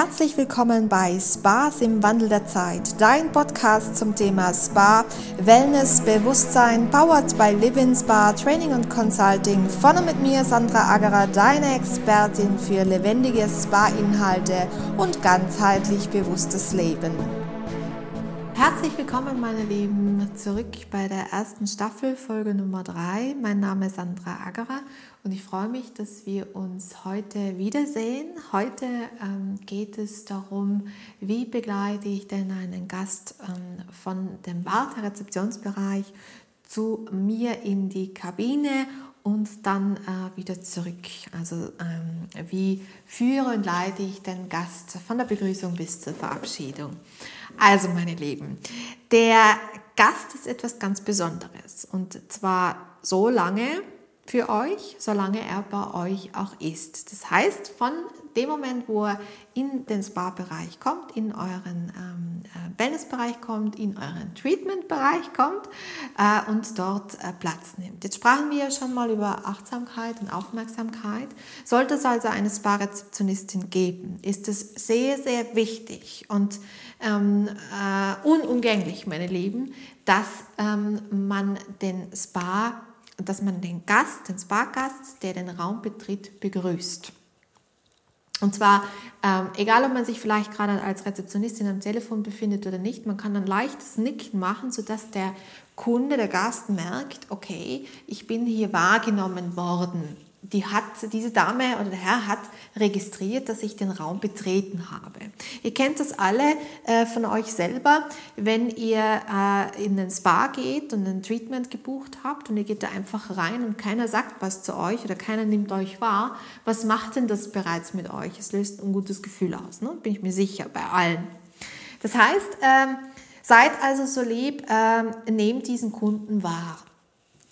Herzlich willkommen bei Spas im Wandel der Zeit, dein Podcast zum Thema Spa, Wellness, Bewusstsein, powered by Living Spa, Training und Consulting. Vorne mit mir Sandra Agerer, deine Expertin für lebendige Spa-Inhalte und ganzheitlich bewusstes Leben. Herzlich willkommen, meine Lieben, zurück bei der ersten Staffel, Folge Nummer 3. Mein Name ist Sandra Agerer und ich freue mich, dass wir uns heute wiedersehen. Heute ähm, geht es darum, wie begleite ich denn einen Gast ähm, von dem Warterezeptionsbereich zu mir in die Kabine und dann äh, wieder zurück. Also ähm, wie führe und leite ich den Gast von der Begrüßung bis zur Verabschiedung. Also meine Lieben, der Gast ist etwas ganz Besonderes und zwar so lange für euch, solange er bei euch auch ist. Das heißt, von dem Moment, wo er in den Spa-Bereich kommt, in euren ähm, äh, Wellness-Bereich kommt, in euren Treatment-Bereich kommt äh, und dort äh, Platz nimmt. Jetzt sprachen wir ja schon mal über Achtsamkeit und Aufmerksamkeit. Sollte es also eine Spa-Rezeptionistin geben, ist es sehr, sehr wichtig und ähm, äh, unumgänglich, meine Lieben, dass ähm, man den Spa, dass man den Gast, den Spa-Gast, der den Raum betritt, begrüßt. Und zwar, ähm, egal ob man sich vielleicht gerade als Rezeptionistin am Telefon befindet oder nicht, man kann ein leichtes Nicken machen, sodass der Kunde, der Gast merkt, okay, ich bin hier wahrgenommen worden die hat, diese Dame oder der Herr hat registriert, dass ich den Raum betreten habe. Ihr kennt das alle äh, von euch selber, wenn ihr äh, in den Spa geht und ein Treatment gebucht habt und ihr geht da einfach rein und keiner sagt was zu euch oder keiner nimmt euch wahr. Was macht denn das bereits mit euch? Es löst ein gutes Gefühl aus, ne? bin ich mir sicher, bei allen. Das heißt, äh, seid also so lieb, ähm, nehmt diesen Kunden wahr.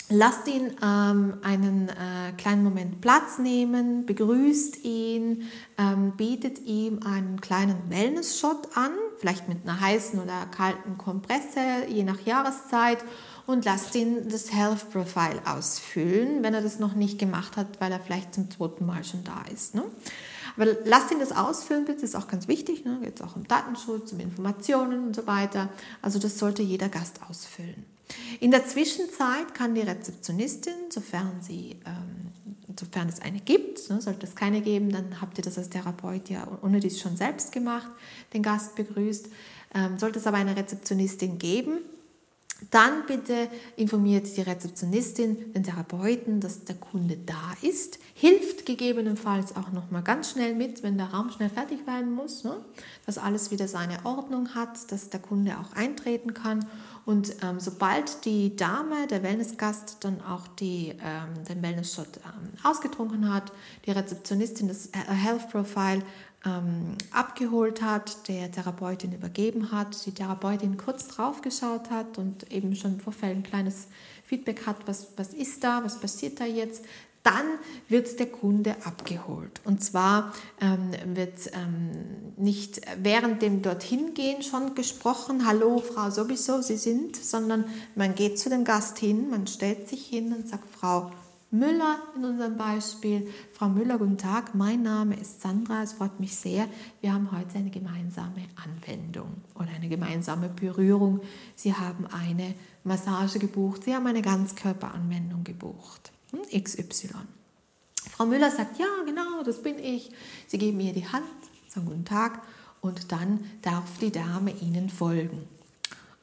Lasst ihn ähm, einen äh, kleinen Moment Platz nehmen, begrüßt ihn, ähm, bietet ihm einen kleinen Wellness-Shot an, vielleicht mit einer heißen oder kalten Kompresse, je nach Jahreszeit, und lasst ihn das Health Profile ausfüllen, wenn er das noch nicht gemacht hat, weil er vielleicht zum zweiten Mal schon da ist. Ne? Aber lasst ihn das ausfüllen, bitte, das ist auch ganz wichtig. Ne? Geht auch um Datenschutz, um Informationen und so weiter. Also das sollte jeder Gast ausfüllen. In der Zwischenzeit kann die Rezeptionistin, sofern, sie, ähm, sofern es eine gibt, ne, sollte es keine geben, dann habt ihr das als Therapeut ja ohne dies schon selbst gemacht, den Gast begrüßt. Ähm, sollte es aber eine Rezeptionistin geben, dann bitte informiert die Rezeptionistin den Therapeuten, dass der Kunde da ist, hilft gegebenenfalls auch noch mal ganz schnell mit, wenn der Raum schnell fertig werden muss, ne? dass alles wieder seine Ordnung hat, dass der Kunde auch eintreten kann und ähm, sobald die Dame, der Wellnessgast, dann auch die, ähm, den Wellness-Shot ähm, ausgetrunken hat, die Rezeptionistin das äh, Health Profile ähm, abgeholt hat, der Therapeutin übergeben hat, die Therapeutin kurz drauf geschaut hat und eben schon im Vorfeld ein kleines Feedback hat, was, was ist da, was passiert da jetzt, dann wird der Kunde abgeholt. Und zwar ähm, wird ähm, nicht während dem dorthin gehen schon gesprochen, hallo Frau sowieso, Sie sind, sondern man geht zu dem Gast hin, man stellt sich hin und sagt, Frau Müller in unserem Beispiel. Frau Müller, guten Tag, mein Name ist Sandra, es freut mich sehr. Wir haben heute eine gemeinsame Anwendung oder eine gemeinsame Berührung. Sie haben eine Massage gebucht, Sie haben eine Ganzkörperanwendung gebucht. XY. Frau Müller sagt, ja, genau, das bin ich. Sie geben mir die Hand, sagen guten Tag und dann darf die Dame Ihnen folgen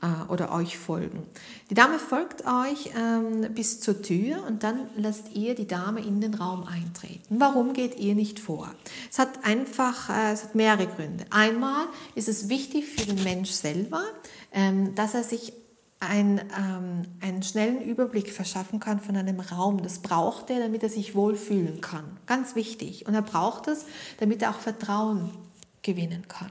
äh, oder euch folgen. Die Dame folgt euch ähm, bis zur Tür und dann lasst ihr die Dame in den Raum eintreten. Warum geht ihr nicht vor? Es hat einfach, äh, es hat mehrere Gründe. Einmal ist es wichtig für den Mensch selber, ähm, dass er sich ein, ähm, einen schnellen Überblick verschaffen kann von einem Raum. Das braucht er, damit er sich wohlfühlen kann. Ganz wichtig. Und er braucht es, damit er auch Vertrauen gewinnen kann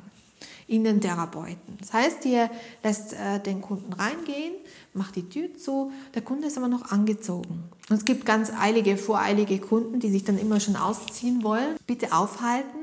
in den Therapeuten. Das heißt, ihr lässt äh, den Kunden reingehen, macht die Tür zu, der Kunde ist aber noch angezogen. Und es gibt ganz eilige, voreilige Kunden, die sich dann immer schon ausziehen wollen. Bitte aufhalten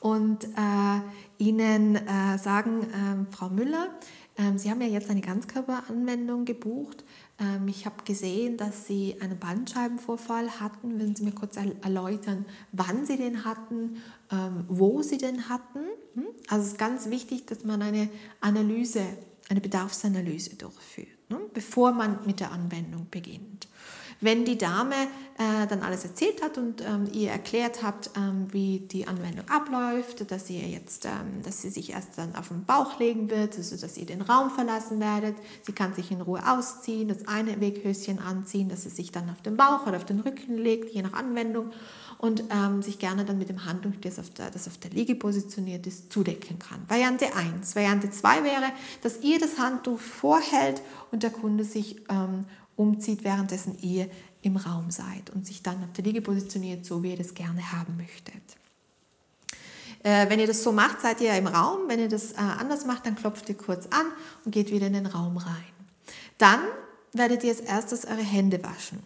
und äh, ihnen äh, sagen, ähm, Frau Müller, ähm, Sie haben ja jetzt eine Ganzkörperanwendung gebucht. Ähm, ich habe gesehen, dass Sie einen Bandscheibenvorfall hatten. Würden Sie mir kurz erläutern, wann Sie den hatten, ähm, wo Sie den hatten? Hm? Also es ist ganz wichtig, dass man eine Analyse, eine Bedarfsanalyse durchführt, ne? bevor man mit der Anwendung beginnt. Wenn die Dame äh, dann alles erzählt hat und ähm, ihr erklärt habt, ähm, wie die Anwendung abläuft, dass ihr jetzt, ähm, dass sie sich erst dann auf den Bauch legen wird, also dass ihr den Raum verlassen werdet, sie kann sich in Ruhe ausziehen, das eine Weghöschen anziehen, dass sie sich dann auf den Bauch oder auf den Rücken legt, je nach Anwendung und ähm, sich gerne dann mit dem Handtuch, das auf, der, das auf der Liege positioniert ist, zudecken kann. Variante 1. Variante 2 wäre, dass ihr das Handtuch vorhält und der Kunde sich ähm, umzieht, währenddessen ihr im Raum seid und sich dann auf der Liege positioniert, so wie ihr das gerne haben möchtet. Äh, wenn ihr das so macht, seid ihr im Raum. Wenn ihr das äh, anders macht, dann klopft ihr kurz an und geht wieder in den Raum rein. Dann werdet ihr als erstes eure Hände waschen.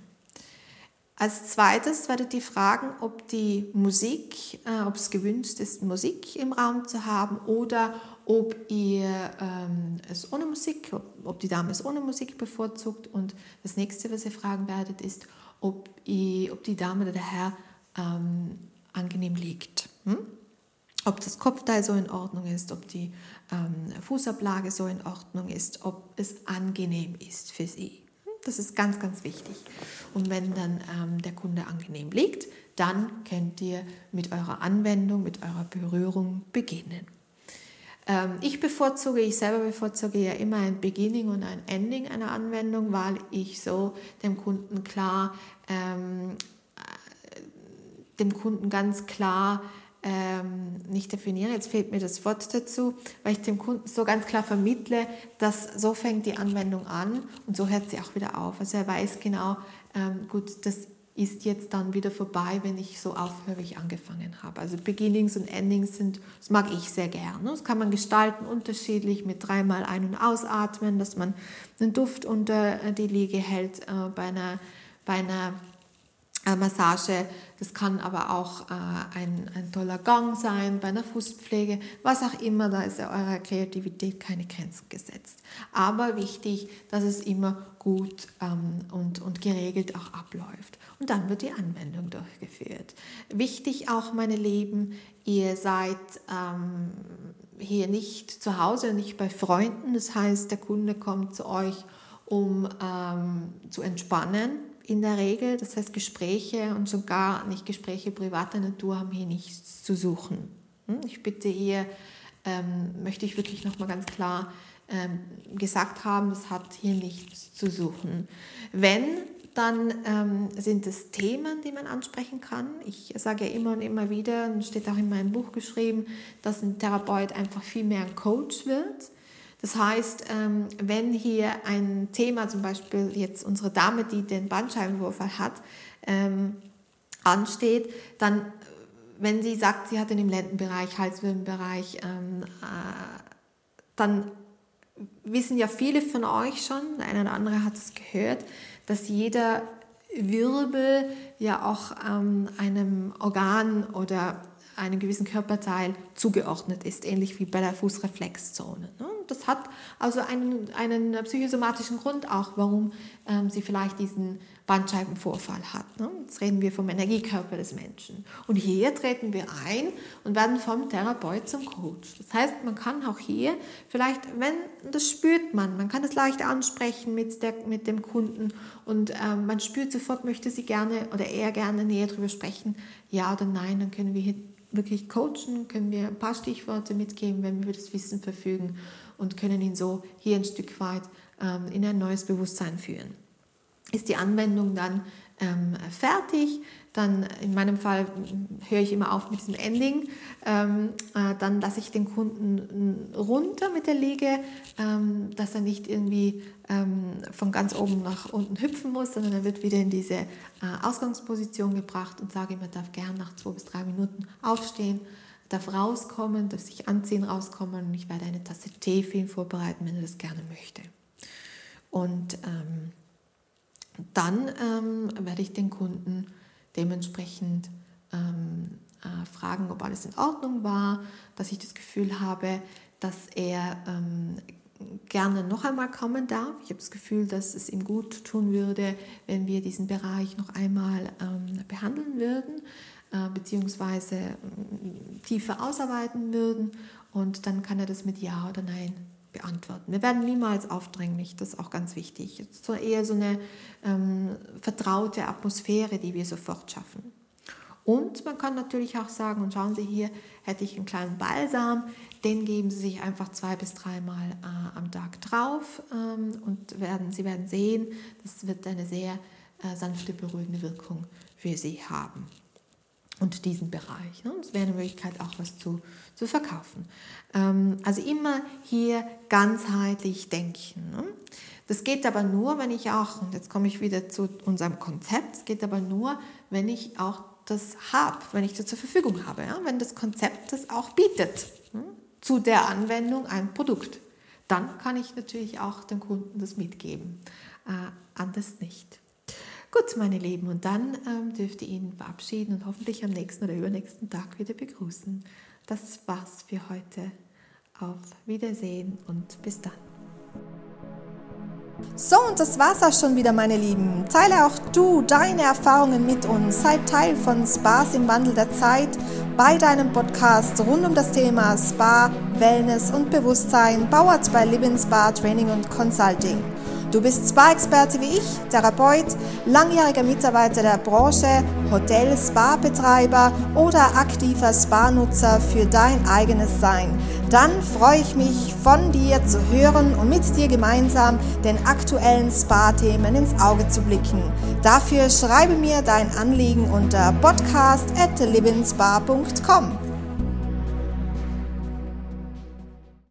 Als zweites werdet ihr fragen, ob die Musik, äh, ob es gewünscht ist, Musik im Raum zu haben oder ob ihr ähm, es ohne Musik, ob, ob, die Dame es ohne Musik bevorzugt. Und das nächste, was ihr fragen werdet, ist, ob, ihr, ob die Dame oder der Herr ähm, angenehm liegt. Hm? Ob das Kopfteil so in Ordnung ist, ob die ähm, Fußablage so in Ordnung ist, ob es angenehm ist für sie. Das ist ganz, ganz wichtig. Und wenn dann ähm, der Kunde angenehm liegt, dann könnt ihr mit eurer Anwendung, mit eurer Berührung beginnen. Ähm, ich bevorzuge, ich selber bevorzuge ja immer ein Beginning und ein Ending einer Anwendung, weil ich so dem Kunden klar, ähm, äh, dem Kunden ganz klar ähm, nicht definiere, jetzt fehlt mir das Wort dazu, weil ich dem Kunden so ganz klar vermittle, dass so fängt die Anwendung an und so hört sie auch wieder auf. Also er weiß genau, ähm, gut, das ist jetzt dann wieder vorbei, wenn ich so aufhöre, wie ich angefangen habe. Also Beginnings und Endings sind, das mag ich sehr gerne. Das kann man gestalten unterschiedlich mit dreimal ein- und ausatmen, dass man den Duft unter die Liege hält äh, bei einer, bei einer Massage. Das kann aber auch äh, ein, ein toller Gang sein bei einer Fußpflege, was auch immer, da ist ja eurer Kreativität keine Grenzen gesetzt. Aber wichtig, dass es immer gut ähm, und, und geregelt auch abläuft. Und dann wird die Anwendung durchgeführt. Wichtig auch, meine Lieben, ihr seid ähm, hier nicht zu Hause, nicht bei Freunden. Das heißt, der Kunde kommt zu euch, um ähm, zu entspannen in der Regel. Das heißt, Gespräche und sogar nicht Gespräche privater Natur haben hier nichts zu suchen. Hm? Ich bitte hier, ähm, möchte ich wirklich nochmal ganz klar ähm, gesagt haben, das hat hier nichts zu suchen. Wenn, dann ähm, sind es Themen, die man ansprechen kann. Ich sage ja immer und immer wieder, und steht auch in meinem Buch geschrieben, dass ein Therapeut einfach viel mehr ein Coach wird das heißt, ähm, wenn hier ein Thema, zum Beispiel jetzt unsere Dame, die den Bandscheibenvorfall hat, ähm, ansteht, dann, wenn sie sagt, sie hat den im Lendenbereich, Halswirbelbereich, ähm, äh, dann wissen ja viele von euch schon, der eine oder andere hat es gehört, dass jeder Wirbel ja auch einem Organ oder einem gewissen Körperteil zugeordnet ist, ähnlich wie bei der Fußreflexzone. Ne? Das hat also einen, einen psychosomatischen Grund auch, warum ähm, sie vielleicht diesen Bandscheibenvorfall hat. Ne? Jetzt reden wir vom Energiekörper des Menschen. Und hier treten wir ein und werden vom Therapeut zum Coach. Das heißt, man kann auch hier vielleicht, wenn, das spürt man, man kann es leicht ansprechen mit, der, mit dem Kunden und ähm, man spürt sofort, möchte sie gerne oder eher gerne näher darüber sprechen, ja oder nein, dann können wir hier wirklich coachen, können wir ein paar Stichworte mitgeben, wenn wir über das Wissen verfügen und können ihn so hier ein Stück weit ähm, in ein neues Bewusstsein führen. Ist die Anwendung dann ähm, fertig, dann in meinem Fall höre ich immer auf mit diesem Ending, ähm, äh, dann lasse ich den Kunden runter mit der Liege, ähm, dass er nicht irgendwie ähm, von ganz oben nach unten hüpfen muss, sondern er wird wieder in diese äh, Ausgangsposition gebracht und sage ihm, er darf gern nach zwei bis drei Minuten aufstehen, darf rauskommen, darf sich anziehen, rauskommen und ich werde eine Tasse Tee für ihn vorbereiten, wenn er das gerne möchte. Und ähm, dann ähm, werde ich den Kunden dementsprechend ähm, äh, fragen, ob alles in Ordnung war, dass ich das Gefühl habe, dass er ähm, gerne noch einmal kommen darf. Ich habe das Gefühl, dass es ihm gut tun würde, wenn wir diesen Bereich noch einmal ähm, behandeln würden, beziehungsweise äh, tiefer ausarbeiten würden. Und dann kann er das mit Ja oder Nein beantworten. Wir werden niemals aufdringlich, das ist auch ganz wichtig. Es ist so eher so eine ähm, vertraute Atmosphäre, die wir sofort schaffen. Und man kann natürlich auch sagen, und schauen Sie hier, hätte ich einen kleinen Balsam, den geben Sie sich einfach zwei bis dreimal äh, am Tag drauf ähm, und werden, Sie werden sehen, das wird eine sehr äh, sanfte, beruhigende Wirkung für Sie haben. Und diesen Bereich. Ne? Das wäre eine Möglichkeit, auch was zu, zu verkaufen. Ähm, also immer hier ganzheitlich denken. Ne? Das geht aber nur, wenn ich auch, und jetzt komme ich wieder zu unserem Konzept, es geht aber nur, wenn ich auch das habe, wenn ich das zur Verfügung habe, wenn das Konzept das auch bietet hm? zu der Anwendung ein Produkt. Dann kann ich natürlich auch dem Kunden das mitgeben, äh, anders nicht. Gut, meine Lieben, und dann ähm, dürft ihr ihn verabschieden und hoffentlich am nächsten oder übernächsten Tag wieder begrüßen. Das war's für heute. Auf Wiedersehen und bis dann. So, und das war's auch schon wieder, meine Lieben. Teile auch du deine Erfahrungen mit uns. Sei Teil von Spas im Wandel der Zeit bei deinem Podcast rund um das Thema Spa, Wellness und Bewusstsein, powered by Living Spa Training und Consulting. Du bist Spa-Experte wie ich, Therapeut, langjähriger Mitarbeiter der Branche, Hotel, Spa-Betreiber oder aktiver Spa-Nutzer für dein eigenes Sein. Dann freue ich mich, von dir zu hören und mit dir gemeinsam den aktuellen Spa-Themen ins Auge zu blicken. Dafür schreibe mir dein Anliegen unter podcast at livinspa.com.